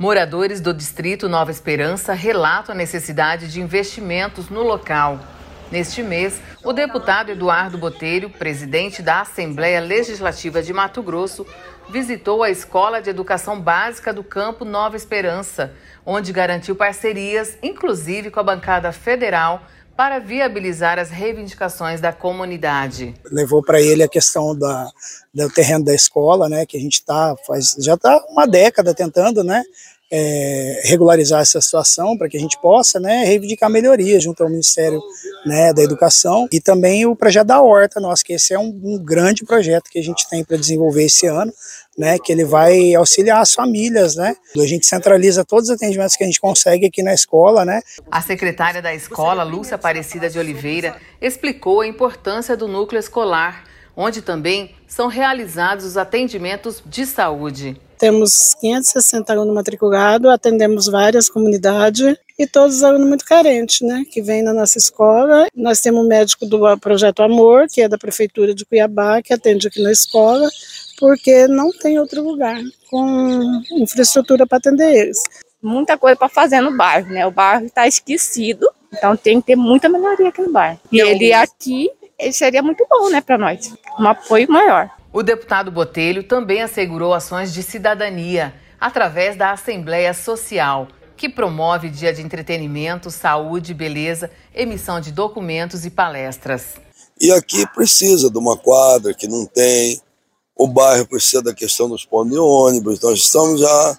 Moradores do distrito Nova Esperança relatam a necessidade de investimentos no local. Neste mês, o deputado Eduardo Botelho, presidente da Assembleia Legislativa de Mato Grosso, visitou a Escola de Educação Básica do Campo Nova Esperança, onde garantiu parcerias, inclusive com a bancada federal, para viabilizar as reivindicações da comunidade. Levou para ele a questão da, do terreno da escola, né, que a gente tá, faz, já está uma década tentando, né, é, regularizar essa situação para que a gente possa né, reivindicar melhorias junto ao Ministério né, da Educação e também o projeto da Horta nosso, que esse é um, um grande projeto que a gente tem para desenvolver esse ano, né, que ele vai auxiliar as famílias, né? A gente centraliza todos os atendimentos que a gente consegue aqui na escola, né? A secretária da escola, Lúcia Aparecida de Oliveira, explicou a importância do núcleo escolar, onde também são realizados os atendimentos de saúde. Temos 560 alunos matriculados, atendemos várias comunidades e todos os alunos muito carentes, né, que vêm na nossa escola. Nós temos um médico do Projeto Amor, que é da Prefeitura de Cuiabá, que atende aqui na escola, porque não tem outro lugar com infraestrutura para atender eles. Muita coisa para fazer no bairro, né? O bairro está esquecido, então tem que ter muita melhoria aqui no bairro. E ele aqui, ele seria muito bom, né, para nós, um apoio maior. O deputado Botelho também assegurou ações de cidadania através da Assembleia Social, que promove dia de entretenimento, saúde, beleza, emissão de documentos e palestras. E aqui precisa de uma quadra que não tem, o bairro precisa da questão dos pontos de ônibus, nós estamos já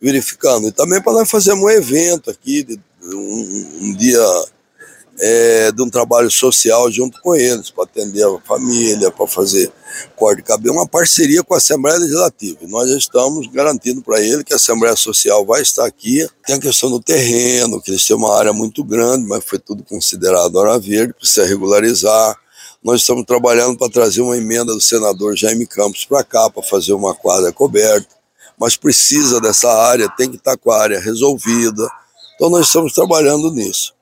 verificando. E também para nós fazermos um evento aqui, de, um, um dia é, de um trabalho social junto com eles, para atender a família, para fazer corte de cabelo, uma parceria com a Assembleia Legislativa. Nós já estamos garantindo para ele que a Assembleia Social vai estar aqui. Tem a questão do terreno, que eles têm uma área muito grande, mas foi tudo considerado hora verde, precisa regularizar nós estamos trabalhando para trazer uma emenda do senador Jaime Campos para cá, para fazer uma quadra coberta, mas precisa dessa área, tem que estar com a área resolvida. Então nós estamos trabalhando nisso.